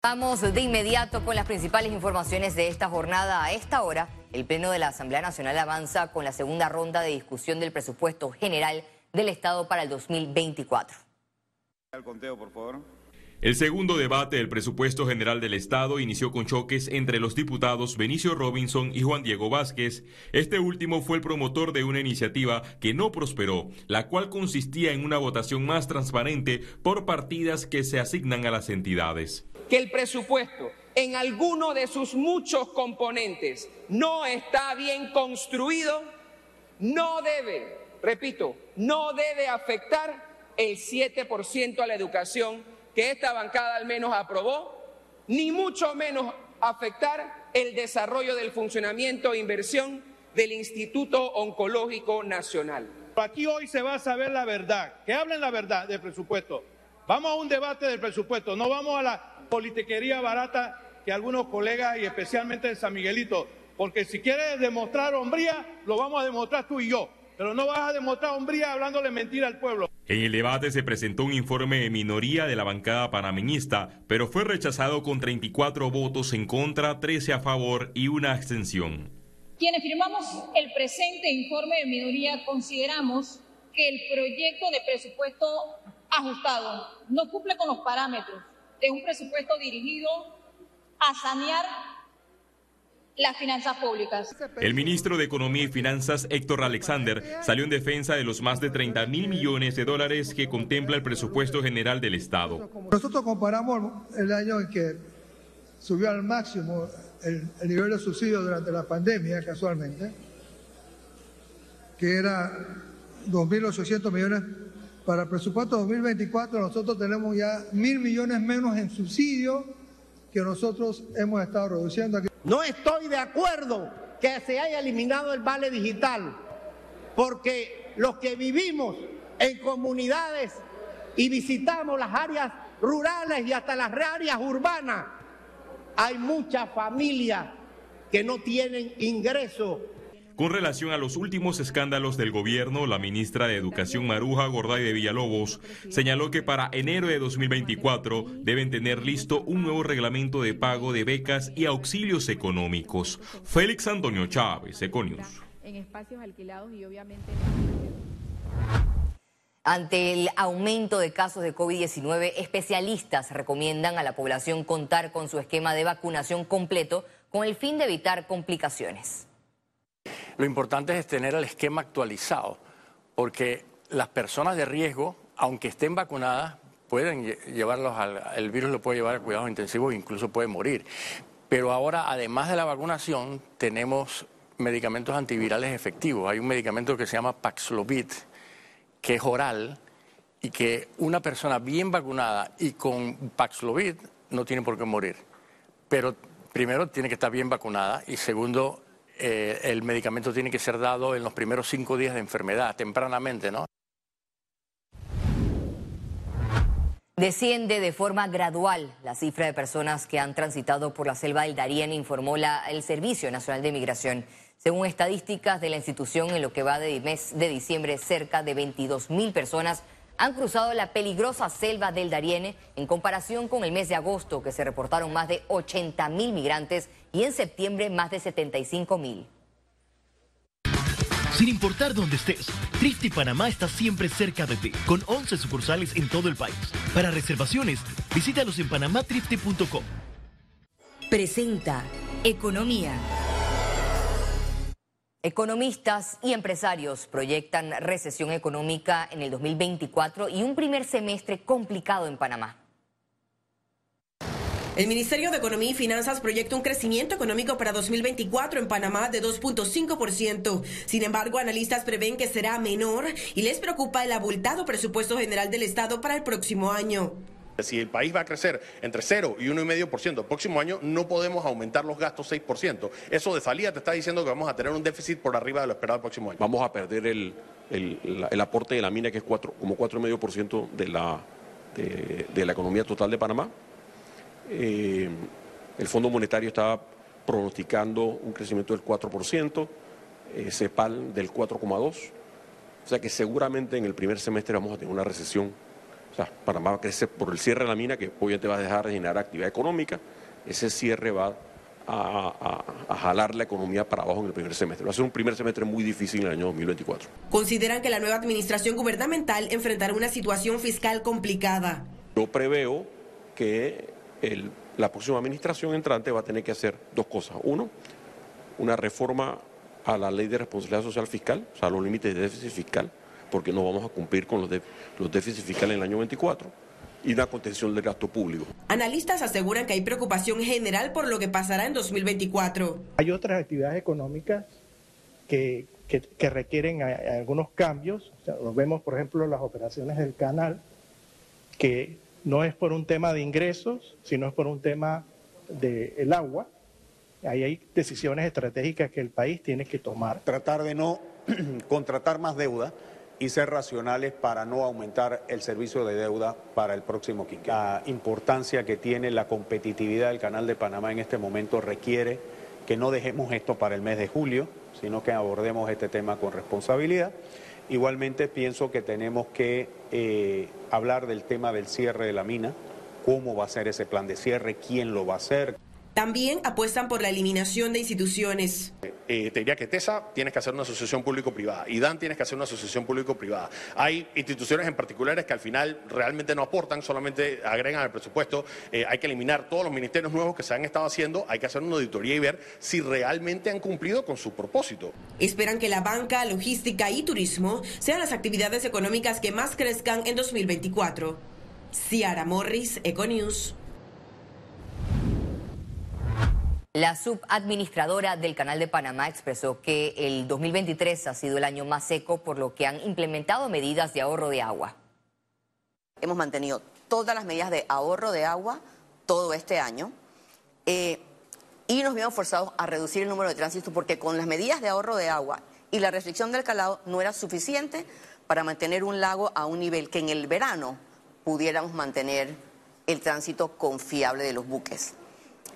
Vamos de inmediato con las principales informaciones de esta jornada. A esta hora, el Pleno de la Asamblea Nacional avanza con la segunda ronda de discusión del presupuesto general del Estado para el 2024. Al conteo, por favor. El segundo debate del presupuesto general del Estado inició con choques entre los diputados Benicio Robinson y Juan Diego Vázquez. Este último fue el promotor de una iniciativa que no prosperó, la cual consistía en una votación más transparente por partidas que se asignan a las entidades que el presupuesto en alguno de sus muchos componentes no está bien construido, no debe, repito, no debe afectar el 7% a la educación que esta bancada al menos aprobó, ni mucho menos afectar el desarrollo del funcionamiento e inversión del Instituto Oncológico Nacional. Aquí hoy se va a saber la verdad, que hablen la verdad del presupuesto. Vamos a un debate del presupuesto, no vamos a la politiquería barata que algunos colegas y especialmente de San Miguelito, porque si quieres demostrar hombría, lo vamos a demostrar tú y yo, pero no vas a demostrar hombría hablándole mentira al pueblo. En el debate se presentó un informe de minoría de la bancada panameñista, pero fue rechazado con 34 votos en contra, 13 a favor y una abstención. Quienes firmamos el presente informe de minoría consideramos que el proyecto de presupuesto ajustado no cumple con los parámetros de un presupuesto dirigido a sanear las finanzas públicas. El ministro de Economía y Finanzas, Héctor Alexander, salió en defensa de los más de 30 mil millones de dólares que contempla el presupuesto general del Estado. Nosotros comparamos el año en que subió al máximo el, el nivel de subsidio durante la pandemia, casualmente, que era 2.800 millones para el presupuesto 2024 nosotros tenemos ya mil millones menos en subsidio que nosotros hemos estado reduciendo aquí. No estoy de acuerdo que se haya eliminado el vale digital, porque los que vivimos en comunidades y visitamos las áreas rurales y hasta las áreas urbanas, hay muchas familias que no tienen ingreso con relación a los últimos escándalos del gobierno, la ministra de Educación Maruja Gorday de Villalobos señaló que para enero de 2024 deben tener listo un nuevo reglamento de pago de becas y auxilios económicos. Félix Antonio Chávez, Econius. En espacios alquilados y obviamente... Ante el aumento de casos de COVID-19, especialistas recomiendan a la población contar con su esquema de vacunación completo con el fin de evitar complicaciones. Lo importante es tener el esquema actualizado, porque las personas de riesgo, aunque estén vacunadas, pueden llevarlos al, el virus lo puede llevar a cuidados intensivos e incluso puede morir. Pero ahora, además de la vacunación, tenemos medicamentos antivirales efectivos. Hay un medicamento que se llama Paxlovid, que es oral y que una persona bien vacunada y con Paxlovid no tiene por qué morir. Pero primero tiene que estar bien vacunada y segundo eh, el medicamento tiene que ser dado en los primeros cinco días de enfermedad, tempranamente, ¿no? Desciende de forma gradual la cifra de personas que han transitado por la selva del Darién, informó la, el Servicio Nacional de Migración. Según estadísticas de la institución, en lo que va de mes de diciembre, cerca de 22 mil personas han cruzado la peligrosa selva del Dariene en comparación con el mes de agosto, que se reportaron más de 80 mil migrantes y en septiembre más de 75 mil. Sin importar dónde estés, Trifte Panamá está siempre cerca de ti, con 11 sucursales en todo el país. Para reservaciones, visítalos en panamatrifte.com. Presenta Economía. Economistas y empresarios proyectan recesión económica en el 2024 y un primer semestre complicado en Panamá. El Ministerio de Economía y Finanzas proyecta un crecimiento económico para 2024 en Panamá de 2.5%. Sin embargo, analistas prevén que será menor y les preocupa el abultado presupuesto general del Estado para el próximo año. Si el país va a crecer entre 0 y 1,5% el próximo año, no podemos aumentar los gastos 6%. Eso de salida te está diciendo que vamos a tener un déficit por arriba de lo esperado el próximo año. Vamos a perder el, aporte de la mina, que es 4, como 4,5% de la, de la economía total de Panamá. Eh, el Fondo Monetario estaba pronosticando un crecimiento del 4%, eh, CEPAL del 4,2%, o sea que seguramente en el primer semestre vamos a tener una recesión sea, Panamá va a crecer por el cierre de la mina, que obviamente va a dejar de generar actividad económica. Ese cierre va a, a, jalar la economía para abajo en el primer semestre. Va a ser un primer semestre muy difícil en el año 2024. Consideran que la nueva administración gubernamental enfrentará una situación fiscal complicada. Yo preveo que el, la próxima administración entrante va a tener que hacer dos cosas. Uno, una reforma a la ley de responsabilidad social fiscal, o sea, los límites de déficit fiscal, porque no vamos a cumplir con los, de, los déficits fiscales en el año 24 y una contención del gasto público. Analistas aseguran que hay preocupación general por lo que pasará en 2024. Hay otras actividades económicas que, que, que requieren a, a algunos cambios. O sea, vemos, por ejemplo, las operaciones del canal, que no es por un tema de ingresos, sino es por un tema del el agua. Ahí hay decisiones estratégicas que el país tiene que tomar. Tratar de no contratar más deuda y ser racionales para no aumentar el servicio de deuda para el próximo quinquenio. La importancia que tiene la competitividad del Canal de Panamá en este momento requiere que no dejemos esto para el mes de julio, sino que abordemos este tema con responsabilidad. Igualmente pienso que tenemos que eh, hablar del tema del cierre de la mina, cómo va a ser ese plan de cierre, quién lo va a hacer. También apuestan por la eliminación de instituciones. Eh, te diría que TESA tienes que hacer una asociación público-privada, IDAN tienes que hacer una asociación público-privada. Hay instituciones en particulares que al final realmente no aportan, solamente agregan al presupuesto. Eh, hay que eliminar todos los ministerios nuevos que se han estado haciendo, hay que hacer una auditoría y ver si realmente han cumplido con su propósito. Esperan que la banca, logística y turismo sean las actividades económicas que más crezcan en 2024. Ciara Morris, Econews. La subadministradora del Canal de Panamá expresó que el 2023 ha sido el año más seco, por lo que han implementado medidas de ahorro de agua. Hemos mantenido todas las medidas de ahorro de agua todo este año eh, y nos vimos forzados a reducir el número de tránsitos porque con las medidas de ahorro de agua y la restricción del calado no era suficiente para mantener un lago a un nivel que en el verano pudiéramos mantener el tránsito confiable de los buques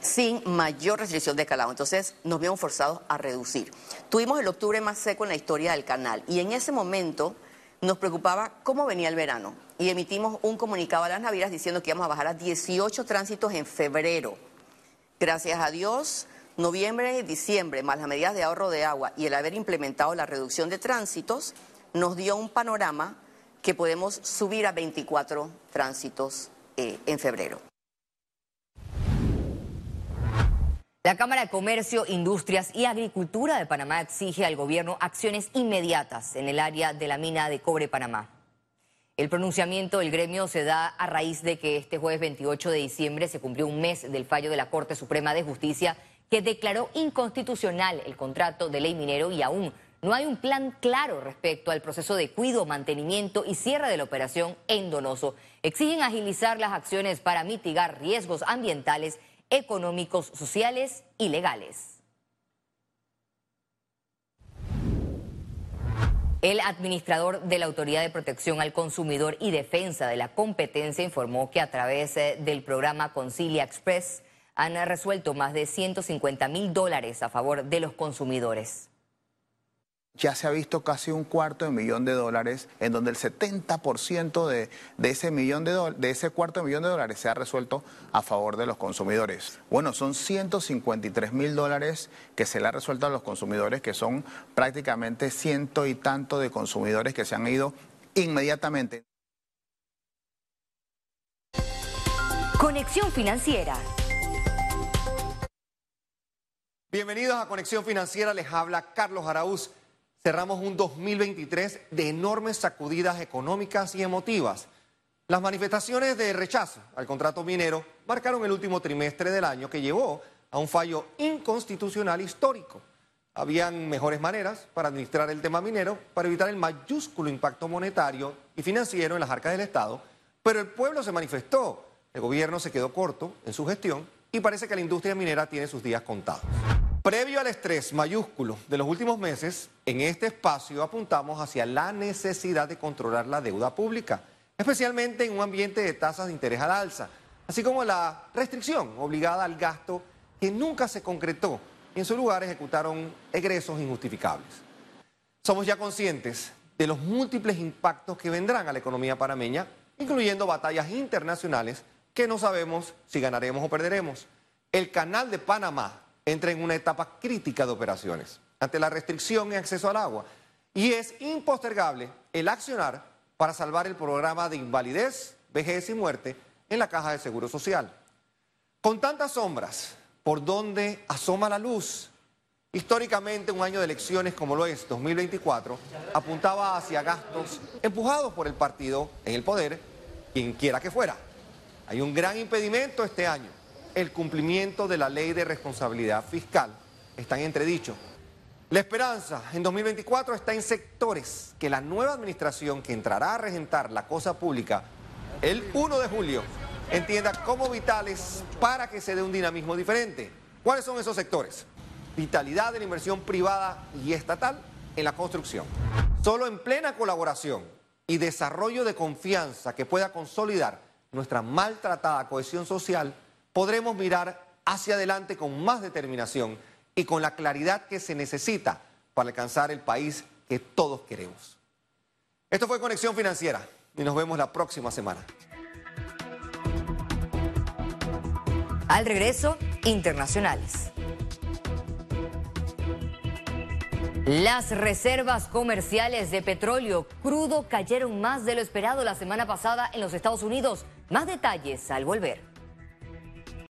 sin mayor restricción de calado. Entonces nos vimos forzados a reducir. Tuvimos el octubre más seco en la historia del canal y en ese momento nos preocupaba cómo venía el verano y emitimos un comunicado a las navieras diciendo que íbamos a bajar a 18 tránsitos en febrero. Gracias a Dios, noviembre y diciembre, más las medidas de ahorro de agua y el haber implementado la reducción de tránsitos, nos dio un panorama que podemos subir a 24 tránsitos eh, en febrero. La Cámara de Comercio, Industrias y Agricultura de Panamá exige al gobierno acciones inmediatas en el área de la mina de cobre Panamá. El pronunciamiento del gremio se da a raíz de que este jueves 28 de diciembre se cumplió un mes del fallo de la Corte Suprema de Justicia que declaró inconstitucional el contrato de ley minero y aún no hay un plan claro respecto al proceso de cuido, mantenimiento y cierre de la operación en Donoso. Exigen agilizar las acciones para mitigar riesgos ambientales económicos, sociales y legales. El administrador de la Autoridad de Protección al Consumidor y Defensa de la Competencia informó que a través eh, del programa Concilia Express han resuelto más de 150 mil dólares a favor de los consumidores ya se ha visto casi un cuarto de millón de dólares, en donde el 70% de, de, ese millón de, de ese cuarto de millón de dólares se ha resuelto a favor de los consumidores. Bueno, son 153 mil dólares que se le ha resuelto a los consumidores, que son prácticamente ciento y tanto de consumidores que se han ido inmediatamente. Conexión Financiera. Bienvenidos a Conexión Financiera, les habla Carlos Araúz. Cerramos un 2023 de enormes sacudidas económicas y emotivas. Las manifestaciones de rechazo al contrato minero marcaron el último trimestre del año que llevó a un fallo inconstitucional histórico. Habían mejores maneras para administrar el tema minero para evitar el mayúsculo impacto monetario y financiero en las arcas del Estado, pero el pueblo se manifestó, el gobierno se quedó corto en su gestión y parece que la industria minera tiene sus días contados. Previo al estrés mayúsculo de los últimos meses, en este espacio apuntamos hacia la necesidad de controlar la deuda pública, especialmente en un ambiente de tasas de interés al alza, así como la restricción obligada al gasto que nunca se concretó y en su lugar ejecutaron egresos injustificables. Somos ya conscientes de los múltiples impactos que vendrán a la economía panameña incluyendo batallas internacionales que no sabemos si ganaremos o perderemos. El canal de Panamá entra en una etapa crítica de operaciones ante la restricción en acceso al agua y es impostergable el accionar para salvar el programa de invalidez, vejez y muerte en la caja de Seguro Social. Con tantas sombras, ¿por dónde asoma la luz? Históricamente, un año de elecciones como lo es 2024 apuntaba hacia gastos empujados por el partido en el poder, quien quiera que fuera. Hay un gran impedimento este año, el cumplimiento de la ley de responsabilidad fiscal. Está en entredicho. La esperanza en 2024 está en sectores que la nueva administración que entrará a regentar la cosa pública el 1 de julio entienda como vitales para que se dé un dinamismo diferente. ¿Cuáles son esos sectores? Vitalidad de la inversión privada y estatal en la construcción. Solo en plena colaboración y desarrollo de confianza que pueda consolidar nuestra maltratada cohesión social, podremos mirar hacia adelante con más determinación y con la claridad que se necesita para alcanzar el país que todos queremos. Esto fue Conexión Financiera y nos vemos la próxima semana. Al regreso, internacionales. Las reservas comerciales de petróleo crudo cayeron más de lo esperado la semana pasada en los Estados Unidos. Más detalles al volver.